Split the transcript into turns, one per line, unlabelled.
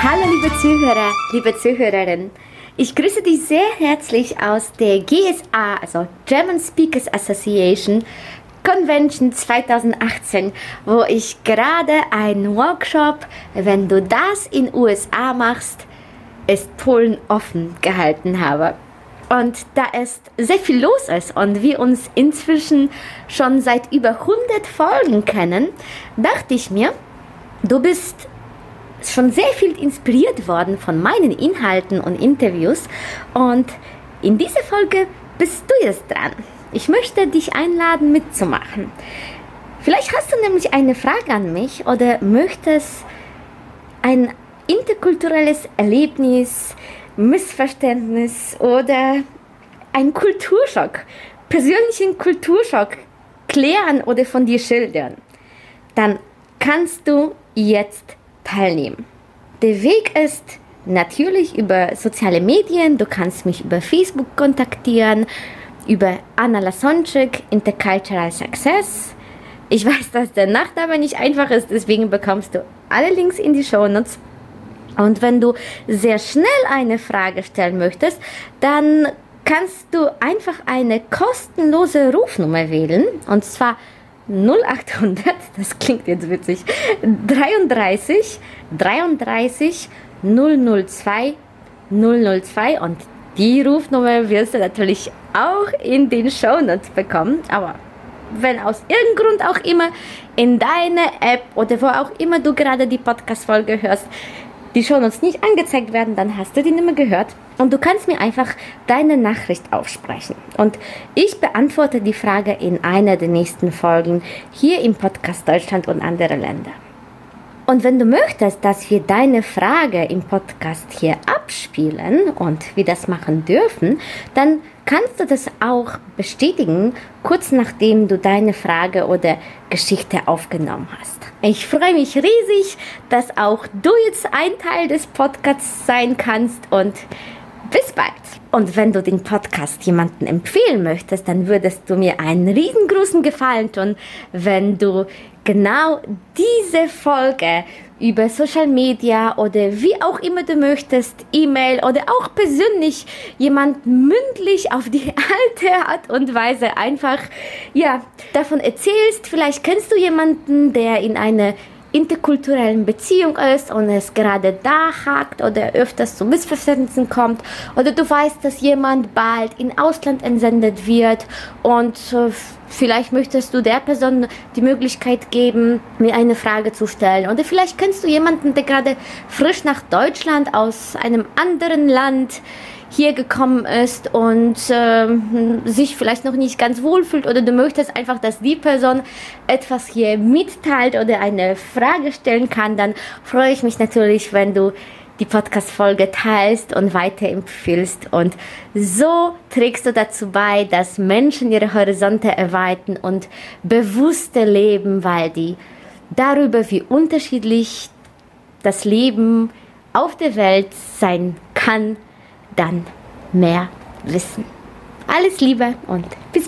Hallo liebe Zuhörer, liebe Zuhörerinnen. Ich grüße dich sehr herzlich aus der GSA, also German Speakers Association Convention 2018, wo ich gerade einen Workshop, wenn du das in USA machst, ist Polen offen gehalten habe. Und da ist sehr viel los ist und wir uns inzwischen schon seit über 100 Folgen kennen, dachte ich mir, du bist schon sehr viel inspiriert worden von meinen Inhalten und Interviews und in dieser Folge bist du jetzt dran. Ich möchte dich einladen mitzumachen. Vielleicht hast du nämlich eine Frage an mich oder möchtest ein interkulturelles Erlebnis, Missverständnis oder ein Kulturschock, persönlichen Kulturschock klären oder von dir schildern, dann kannst du jetzt teilnehmen. Der Weg ist natürlich über soziale Medien. Du kannst mich über Facebook kontaktieren, über Anna Lasonczyk, Intercultural Success. Ich weiß, dass der Nachname nicht einfach ist, deswegen bekommst du alle Links in die Show Notes. Und wenn du sehr schnell eine Frage stellen möchtest, dann kannst du einfach eine kostenlose Rufnummer wählen. Und zwar 0800, das klingt jetzt witzig, 33 33 002 002 und die Rufnummer wirst du natürlich auch in den Shownotes bekommen. Aber wenn aus irgendeinem Grund auch immer in deiner App oder wo auch immer du gerade die Podcast-Folge hörst, die Shownotes nicht angezeigt werden, dann hast du die Nummer gehört und du kannst mir einfach deine Nachricht aufsprechen. Und ich beantworte die Frage in einer der nächsten Folgen hier im Podcast Deutschland und andere Länder. Und wenn du möchtest, dass wir deine Frage im Podcast hier abspielen und wir das machen dürfen, dann kannst du das auch bestätigen, kurz nachdem du deine Frage oder Geschichte aufgenommen hast. Ich freue mich riesig, dass auch du jetzt ein Teil des Podcasts sein kannst und bis bald. Und wenn du den Podcast jemandem empfehlen möchtest, dann würdest du mir einen riesengroßen Gefallen tun, wenn du genau diese Folge über Social Media oder wie auch immer du möchtest, E-Mail oder auch persönlich jemand mündlich auf die alte Art und Weise einfach, ja, davon erzählst. Vielleicht kennst du jemanden, der in eine interkulturellen Beziehung ist und es gerade da hakt oder öfters zu Missverständnissen kommt oder du weißt, dass jemand bald in Ausland entsendet wird und äh, vielleicht möchtest du der Person die Möglichkeit geben, mir eine Frage zu stellen. Oder vielleicht kennst du jemanden, der gerade frisch nach Deutschland aus einem anderen Land hier gekommen ist und äh, sich vielleicht noch nicht ganz wohl fühlt. Oder du möchtest einfach, dass die Person etwas hier mitteilt oder eine Frage stellen kann, dann freue ich mich natürlich, wenn du die Podcast-Folge teilst und weiterempfiehlst. Und so trägst du dazu bei, dass Menschen ihre Horizonte erweitern und bewusster leben, weil die darüber, wie unterschiedlich das Leben auf der Welt sein kann, dann mehr wissen. Alles Liebe und bis.